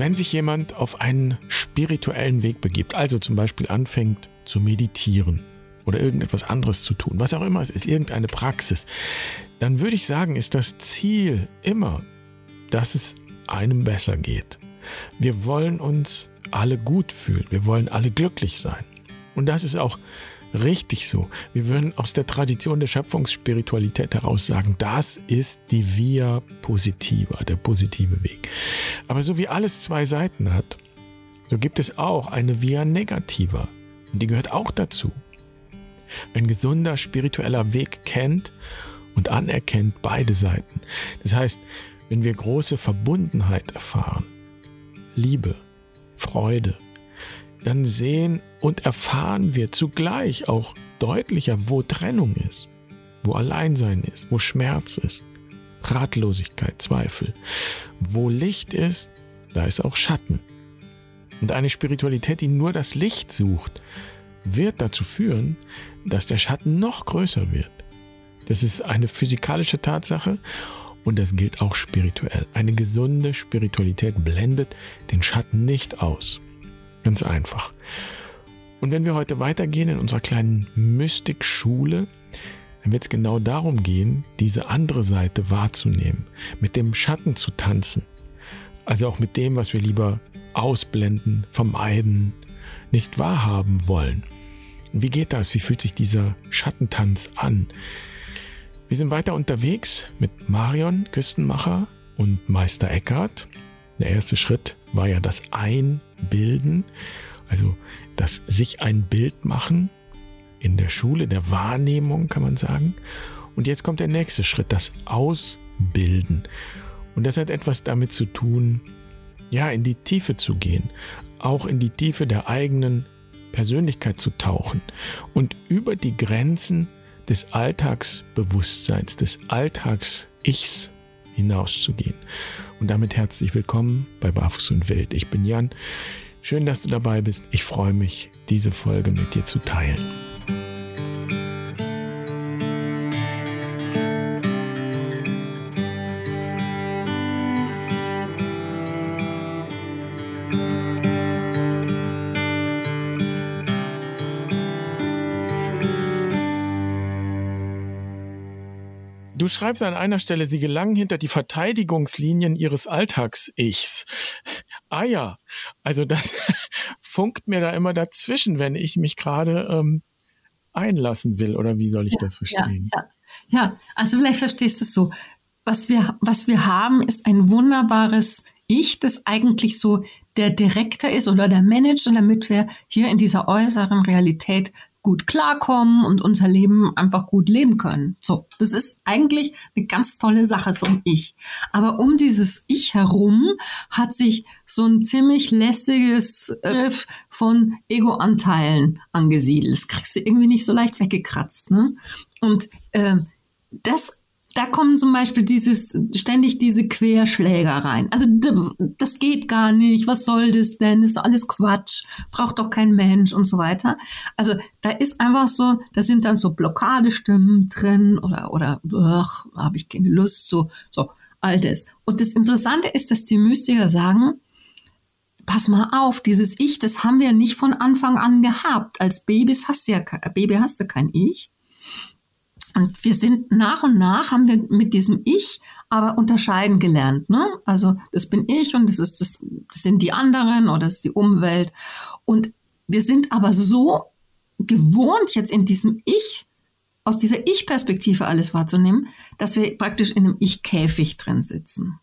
Wenn sich jemand auf einen spirituellen Weg begibt, also zum Beispiel anfängt zu meditieren oder irgendetwas anderes zu tun, was auch immer es ist, irgendeine Praxis, dann würde ich sagen, ist das Ziel immer, dass es einem besser geht. Wir wollen uns alle gut fühlen, wir wollen alle glücklich sein. Und das ist auch richtig so. Wir würden aus der Tradition der Schöpfungsspiritualität heraus sagen, das ist die Via Positiva, der positive Weg. Aber so wie alles zwei Seiten hat, so gibt es auch eine Via Negativa. Und die gehört auch dazu. Ein gesunder spiritueller Weg kennt und anerkennt beide Seiten. Das heißt, wenn wir große Verbundenheit erfahren, Liebe, Freude, dann sehen und erfahren wir zugleich auch deutlicher, wo Trennung ist, wo Alleinsein ist, wo Schmerz ist, Ratlosigkeit, Zweifel. Wo Licht ist, da ist auch Schatten. Und eine Spiritualität, die nur das Licht sucht, wird dazu führen, dass der Schatten noch größer wird. Das ist eine physikalische Tatsache und das gilt auch spirituell. Eine gesunde Spiritualität blendet den Schatten nicht aus. Ganz einfach. Und wenn wir heute weitergehen in unserer kleinen Mystikschule, dann wird es genau darum gehen, diese andere Seite wahrzunehmen, mit dem Schatten zu tanzen. Also auch mit dem, was wir lieber ausblenden, vermeiden, nicht wahrhaben wollen. Wie geht das? Wie fühlt sich dieser Schattentanz an? Wir sind weiter unterwegs mit Marion Küstenmacher und Meister Eckhart. Der erste Schritt war ja das Einbilden, also das sich ein Bild machen in der Schule, der Wahrnehmung kann man sagen. Und jetzt kommt der nächste Schritt, das Ausbilden. Und das hat etwas damit zu tun, ja, in die Tiefe zu gehen, auch in die Tiefe der eigenen Persönlichkeit zu tauchen und über die Grenzen des Alltagsbewusstseins, des Alltags-Ichs hinauszugehen. Und damit herzlich willkommen bei Barfuß und Wild. Ich bin Jan. Schön, dass du dabei bist. Ich freue mich, diese Folge mit dir zu teilen. Schreibst an einer Stelle, sie gelangen hinter die Verteidigungslinien ihres Alltags-Ichs. Ah ja, also das funkt mir da immer dazwischen, wenn ich mich gerade ähm, einlassen will. Oder wie soll ich ja, das verstehen? Ja, ja, ja, also vielleicht verstehst du es so. Was wir, was wir haben, ist ein wunderbares Ich, das eigentlich so der Direktor ist oder der Manager, damit wir hier in dieser äußeren Realität gut klarkommen und unser Leben einfach gut leben können. So, das ist eigentlich eine ganz tolle Sache, so ein Ich. Aber um dieses Ich herum hat sich so ein ziemlich lästiges Griff von Ego-Anteilen angesiedelt. Das kriegst du irgendwie nicht so leicht weggekratzt. Ne? Und äh, das da kommen zum Beispiel dieses, ständig diese Querschläger rein. Also das geht gar nicht, was soll das denn? Ist alles Quatsch, braucht doch kein Mensch und so weiter. Also da ist einfach so, da sind dann so Blockadestimmen drin oder, oder habe ich keine Lust, so, so all das. Und das Interessante ist, dass die Mystiker sagen, pass mal auf, dieses Ich, das haben wir nicht von Anfang an gehabt. Als Babys hast du ja, Baby hast du kein Ich. Und wir sind nach und nach haben wir mit diesem Ich aber unterscheiden gelernt. Ne? Also das bin ich und das ist das, das sind die anderen oder das ist die Umwelt. Und wir sind aber so gewohnt, jetzt in diesem Ich, aus dieser Ich-Perspektive alles wahrzunehmen, dass wir praktisch in einem Ich-Käfig drin sitzen.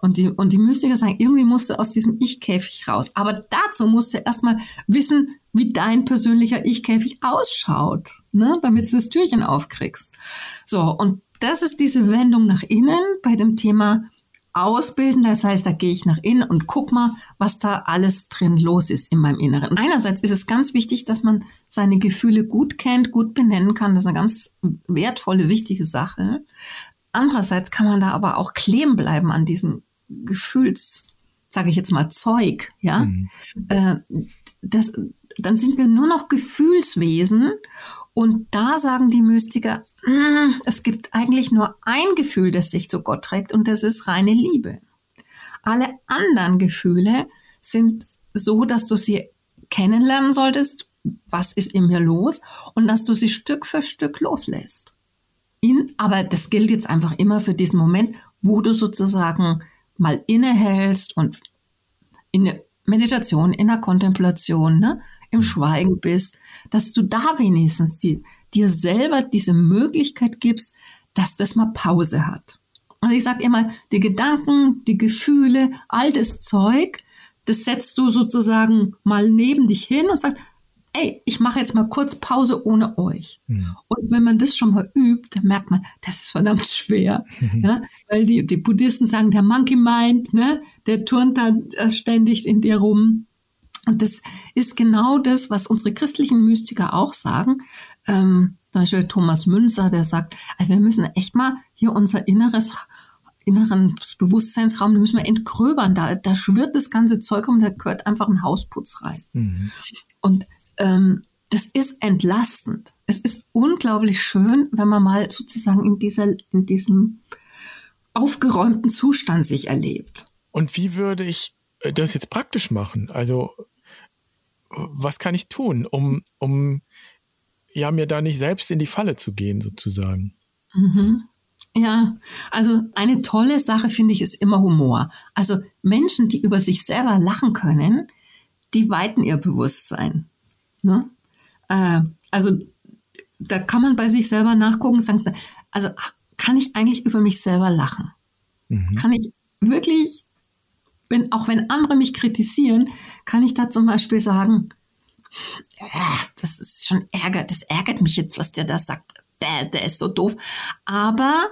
Und die, und die Mystiker sagen, irgendwie musst du aus diesem Ich-Käfig raus. Aber dazu musst du erstmal wissen, wie dein persönlicher Ich-Käfig ausschaut, ne? damit du das Türchen aufkriegst. So, und das ist diese Wendung nach innen bei dem Thema Ausbilden. Das heißt, da gehe ich nach innen und guck mal, was da alles drin los ist in meinem Inneren. Einerseits ist es ganz wichtig, dass man seine Gefühle gut kennt, gut benennen kann. Das ist eine ganz wertvolle, wichtige Sache. Andererseits kann man da aber auch kleben bleiben an diesem Gefühls, sage ich jetzt mal, Zeug, ja. Mhm. Äh, das, dann sind wir nur noch Gefühlswesen und da sagen die Mystiker, mm, es gibt eigentlich nur ein Gefühl, das sich zu Gott trägt und das ist reine Liebe. Alle anderen Gefühle sind so, dass du sie kennenlernen solltest, was ist in mir los und dass du sie Stück für Stück loslässt. In, aber das gilt jetzt einfach immer für diesen Moment, wo du sozusagen mal innehältst und in der Meditation, in der Kontemplation, ne, im Schweigen bist, dass du da wenigstens die, dir selber diese Möglichkeit gibst, dass das mal Pause hat. Und ich sage immer, die Gedanken, die Gefühle, all das Zeug, das setzt du sozusagen mal neben dich hin und sagst, ey, ich mache jetzt mal kurz Pause ohne euch. Mhm. Und wenn man das schon mal übt, dann merkt man, das ist verdammt schwer. ja? Weil die, die Buddhisten sagen, der Monkey Mind, ne, der turnt da ständig in dir rum. Und das ist genau das, was unsere christlichen Mystiker auch sagen. Ähm, zum Beispiel Thomas Münzer, der sagt, also wir müssen echt mal hier unser inneres inneren Bewusstseinsraum, den müssen wir entgröbern. Da, da schwirrt das ganze Zeug rum, da gehört einfach ein Hausputz rein. Mhm. Und ähm, das ist entlastend. Es ist unglaublich schön, wenn man mal sozusagen in, dieser, in diesem aufgeräumten Zustand sich erlebt. Und wie würde ich äh, das jetzt praktisch machen? Also, was kann ich tun, um, um ja, mir da nicht selbst in die Falle zu gehen, sozusagen? Mhm. Ja, also eine tolle Sache finde ich ist immer Humor. Also Menschen, die über sich selber lachen können, die weiten ihr Bewusstsein. Ne? Äh, also da kann man bei sich selber nachgucken und sagen, also kann ich eigentlich über mich selber lachen? Mhm. Kann ich wirklich, wenn, auch wenn andere mich kritisieren, kann ich da zum Beispiel sagen, das ist schon ärgert, das ärgert mich jetzt, was der da sagt. Der, der ist so doof. Aber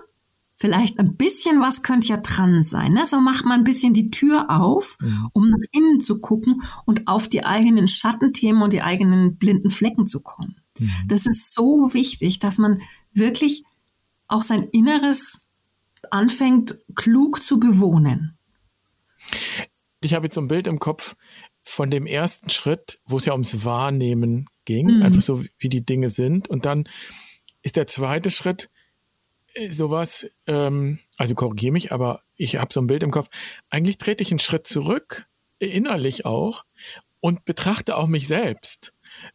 vielleicht ein bisschen was könnte ja dran sein. Ne? So macht man ein bisschen die Tür auf, mhm. um nach innen zu gucken und auf die eigenen Schattenthemen und die eigenen blinden Flecken zu kommen. Mhm. Das ist so wichtig, dass man wirklich auch sein Inneres anfängt, klug zu bewohnen. Ich habe jetzt so ein Bild im Kopf von dem ersten Schritt, wo es ja ums Wahrnehmen ging, mhm. einfach so wie die Dinge sind. Und dann ist der zweite Schritt, sowas, ähm, also korrigiere mich, aber ich habe so ein Bild im Kopf. Eigentlich trete ich einen Schritt zurück, innerlich auch, und betrachte auch mich selbst.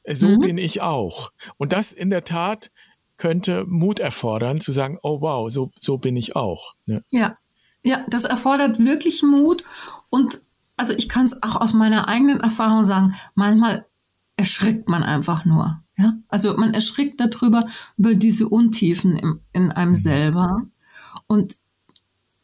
So mhm. bin ich auch. Und das in der Tat könnte Mut erfordern, zu sagen, oh wow, so, so bin ich auch. Ne? Ja. Ja, das erfordert wirklich Mut. Und also ich kann es auch aus meiner eigenen Erfahrung sagen, manchmal erschrickt man einfach nur. Ja? Also man erschrickt darüber, über diese Untiefen im, in einem mhm. selber. Und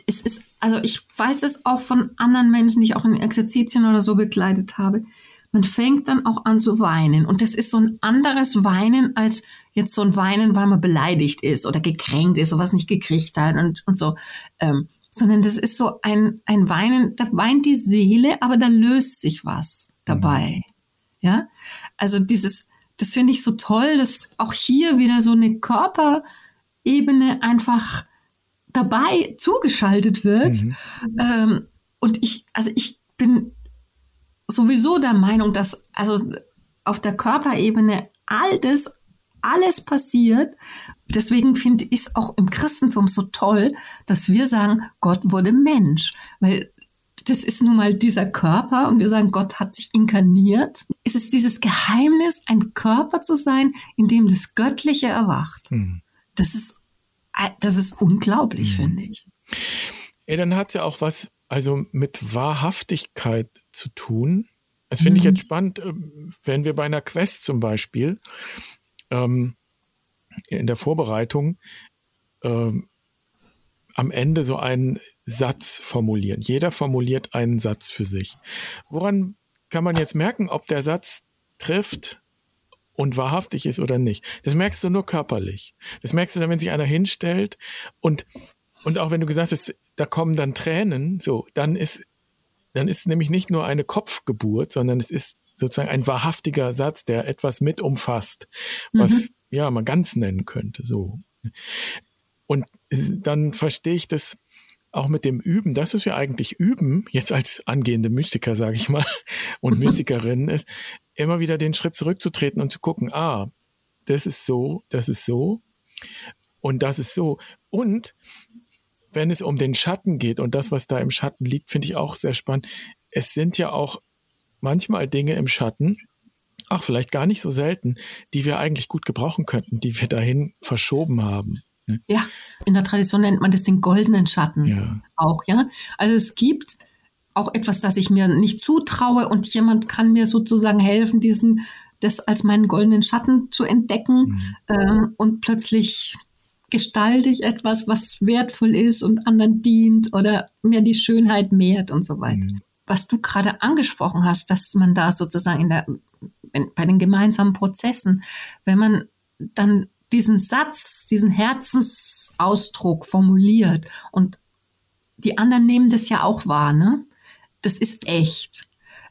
es ist, also ich weiß das auch von anderen Menschen, die ich auch in Exerzitien oder so begleitet habe. Man fängt dann auch an zu weinen. Und das ist so ein anderes Weinen als jetzt so ein Weinen, weil man beleidigt ist oder gekränkt ist, sowas nicht gekriegt hat und, und so. Ähm, sondern das ist so ein, ein Weinen, da weint die Seele, aber da löst sich was dabei. Mhm. Ja, also dieses, das finde ich so toll, dass auch hier wieder so eine Körperebene einfach dabei zugeschaltet wird. Mhm. Ähm, und ich, also ich bin sowieso der Meinung, dass also auf der Körperebene all das, alles passiert. Deswegen finde ich es auch im Christentum so toll, dass wir sagen, Gott wurde Mensch. Weil das ist nun mal dieser Körper und wir sagen, Gott hat sich inkarniert. Es ist dieses Geheimnis, ein Körper zu sein, in dem das Göttliche erwacht. Hm. Das ist, das ist unglaublich, hm. finde ich. Ja, dann hat es ja auch was, also mit Wahrhaftigkeit zu tun. Das finde ich jetzt mhm. spannend, ähm, wenn wir bei einer Quest zum Beispiel ähm, in der Vorbereitung ähm, am Ende so einen Satz formulieren. Jeder formuliert einen Satz für sich. Woran kann man jetzt merken, ob der Satz trifft und wahrhaftig ist oder nicht? Das merkst du nur körperlich. Das merkst du dann, wenn sich einer hinstellt und, und auch wenn du gesagt hast, da kommen dann Tränen, so, dann ist, dann ist nämlich nicht nur eine Kopfgeburt, sondern es ist sozusagen ein wahrhaftiger Satz, der etwas mit umfasst, was mhm. ja man ganz nennen könnte, so. Und dann verstehe ich das auch mit dem Üben, das, was wir eigentlich üben, jetzt als angehende Mystiker, sage ich mal, und Mystikerinnen, ist, immer wieder den Schritt zurückzutreten und zu gucken, ah, das ist so, das ist so und das ist so. Und wenn es um den Schatten geht und das, was da im Schatten liegt, finde ich auch sehr spannend. Es sind ja auch manchmal Dinge im Schatten, ach, vielleicht gar nicht so selten, die wir eigentlich gut gebrauchen könnten, die wir dahin verschoben haben. Ne? Ja, in der Tradition nennt man das den goldenen Schatten ja. auch, ja. Also es gibt auch etwas, das ich mir nicht zutraue und jemand kann mir sozusagen helfen, diesen, das als meinen goldenen Schatten zu entdecken mhm. äh, und plötzlich gestalte ich etwas, was wertvoll ist und anderen dient oder mir die Schönheit mehrt und so weiter. Mhm. Was du gerade angesprochen hast, dass man da sozusagen in der, in, bei den gemeinsamen Prozessen, wenn man dann diesen Satz, diesen Herzensausdruck formuliert und die anderen nehmen das ja auch wahr, ne? Das ist echt.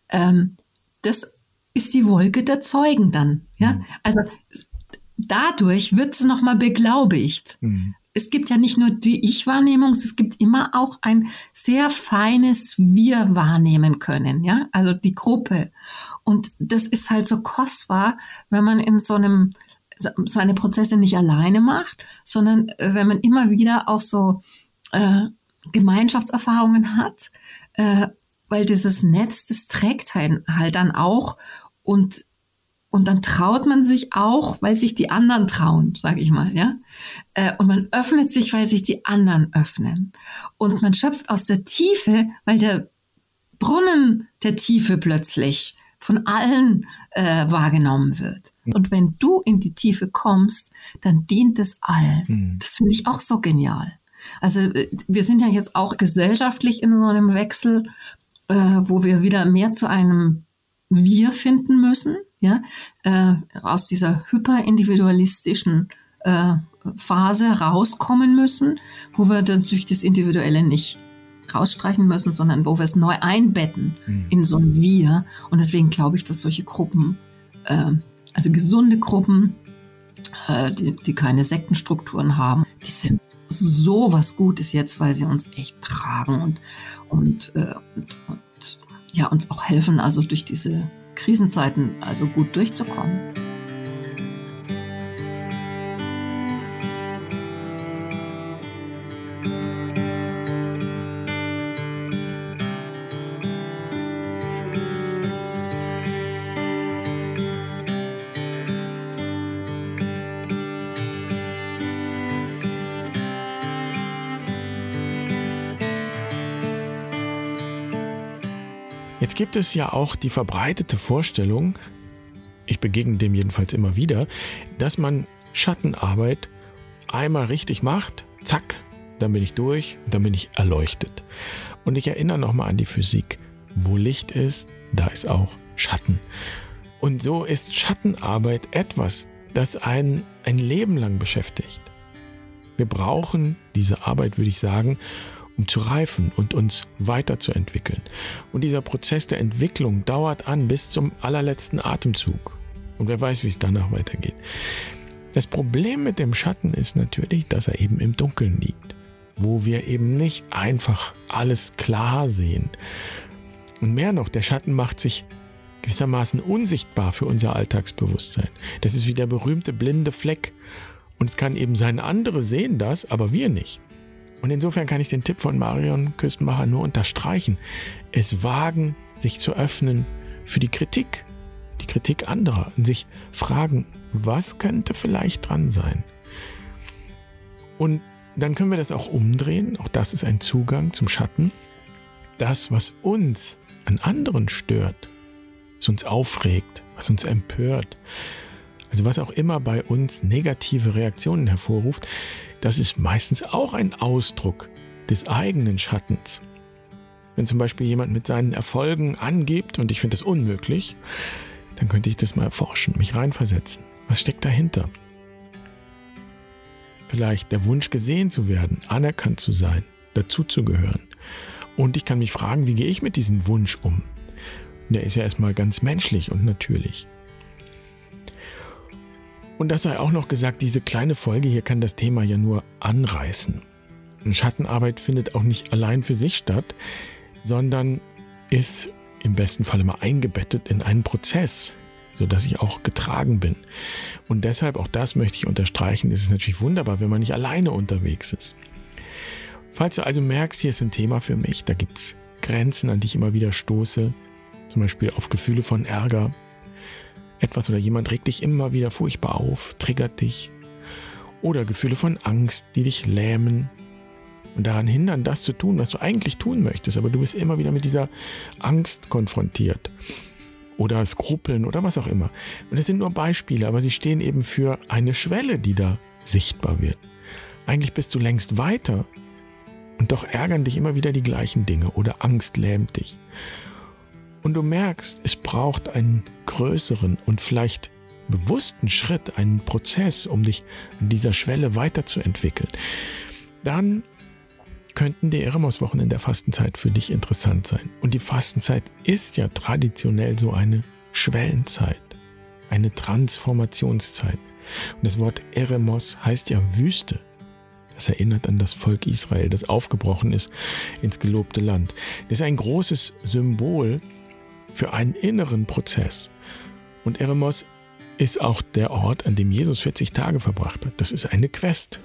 Ähm, das ist die Wolke der Zeugen dann, ja? Mhm. Also dadurch wird es nochmal beglaubigt. Mhm. Es gibt ja nicht nur die Ich-Wahrnehmung, es gibt immer auch ein sehr feines Wir wahrnehmen können, ja, also die Gruppe. Und das ist halt so kostbar, wenn man in so einem so eine Prozesse nicht alleine macht, sondern äh, wenn man immer wieder auch so äh, Gemeinschaftserfahrungen hat, äh, weil dieses Netz, das trägt halt, halt dann auch und und dann traut man sich auch, weil sich die anderen trauen, sage ich mal, ja. Äh, und man öffnet sich, weil sich die anderen öffnen. Und man schöpft aus der Tiefe, weil der Brunnen der Tiefe plötzlich von allen äh, wahrgenommen wird. Und wenn du in die Tiefe kommst, dann dient es allen. Mhm. Das finde ich auch so genial. Also äh, wir sind ja jetzt auch gesellschaftlich in so einem Wechsel, äh, wo wir wieder mehr zu einem Wir finden müssen ja, äh, aus dieser hyperindividualistischen äh, Phase rauskommen müssen, wo wir natürlich das Individuelle nicht rausstreichen müssen, sondern wo wir es neu einbetten mhm. in so ein Wir. Und deswegen glaube ich, dass solche Gruppen, äh, also gesunde Gruppen, äh, die, die keine Sektenstrukturen haben, die sind so was Gutes jetzt, weil sie uns echt tragen und, und, äh, und, und ja, uns auch helfen, also durch diese Krisenzeiten also gut durchzukommen. Jetzt gibt es ja auch die verbreitete Vorstellung, ich begegne dem jedenfalls immer wieder, dass man Schattenarbeit einmal richtig macht, zack, dann bin ich durch, dann bin ich erleuchtet. Und ich erinnere nochmal an die Physik. Wo Licht ist, da ist auch Schatten. Und so ist Schattenarbeit etwas, das einen ein Leben lang beschäftigt. Wir brauchen diese Arbeit, würde ich sagen, um zu reifen und uns weiterzuentwickeln. Und dieser Prozess der Entwicklung dauert an bis zum allerletzten Atemzug. Und wer weiß, wie es danach weitergeht. Das Problem mit dem Schatten ist natürlich, dass er eben im Dunkeln liegt, wo wir eben nicht einfach alles klar sehen. Und mehr noch, der Schatten macht sich gewissermaßen unsichtbar für unser Alltagsbewusstsein. Das ist wie der berühmte blinde Fleck. Und es kann eben sein, andere sehen das, aber wir nicht. Und insofern kann ich den Tipp von Marion Küstenmacher nur unterstreichen. Es wagen, sich zu öffnen für die Kritik, die Kritik anderer und sich fragen, was könnte vielleicht dran sein? Und dann können wir das auch umdrehen. Auch das ist ein Zugang zum Schatten. Das, was uns an anderen stört, was uns aufregt, was uns empört, also was auch immer bei uns negative Reaktionen hervorruft, das ist meistens auch ein Ausdruck des eigenen Schattens. Wenn zum Beispiel jemand mit seinen Erfolgen angibt und ich finde das unmöglich, dann könnte ich das mal erforschen, mich reinversetzen. Was steckt dahinter? Vielleicht der Wunsch gesehen zu werden, anerkannt zu sein, dazuzugehören. Und ich kann mich fragen, wie gehe ich mit diesem Wunsch um? Der ist ja erstmal ganz menschlich und natürlich. Und das sei auch noch gesagt, diese kleine Folge hier kann das Thema ja nur anreißen. Schattenarbeit findet auch nicht allein für sich statt, sondern ist im besten Fall immer eingebettet in einen Prozess, sodass ich auch getragen bin. Und deshalb, auch das möchte ich unterstreichen, ist es natürlich wunderbar, wenn man nicht alleine unterwegs ist. Falls du also merkst, hier ist ein Thema für mich, da gibt es Grenzen, an die ich immer wieder stoße, zum Beispiel auf Gefühle von Ärger. Etwas oder jemand regt dich immer wieder furchtbar auf, triggert dich. Oder Gefühle von Angst, die dich lähmen und daran hindern, das zu tun, was du eigentlich tun möchtest, aber du bist immer wieder mit dieser Angst konfrontiert. Oder Skrupeln oder was auch immer. Und das sind nur Beispiele, aber sie stehen eben für eine Schwelle, die da sichtbar wird. Eigentlich bist du längst weiter und doch ärgern dich immer wieder die gleichen Dinge oder Angst lähmt dich. Und du merkst, es braucht einen größeren und vielleicht bewussten Schritt, einen Prozess, um dich an dieser Schwelle weiterzuentwickeln. Dann könnten die Eremos-Wochen in der Fastenzeit für dich interessant sein. Und die Fastenzeit ist ja traditionell so eine Schwellenzeit, eine Transformationszeit. Und das Wort Eremos heißt ja Wüste. Das erinnert an das Volk Israel, das aufgebrochen ist ins gelobte Land. Das ist ein großes Symbol für einen inneren Prozess. Und Eremos ist auch der Ort, an dem Jesus 40 Tage verbracht hat. Das ist eine Quest.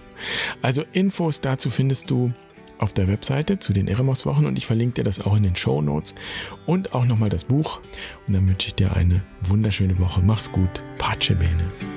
Also Infos dazu findest du auf der Webseite zu den Eremos-Wochen und ich verlinke dir das auch in den Show Notes und auch nochmal das Buch. Und dann wünsche ich dir eine wunderschöne Woche. Mach's gut. Pace bene.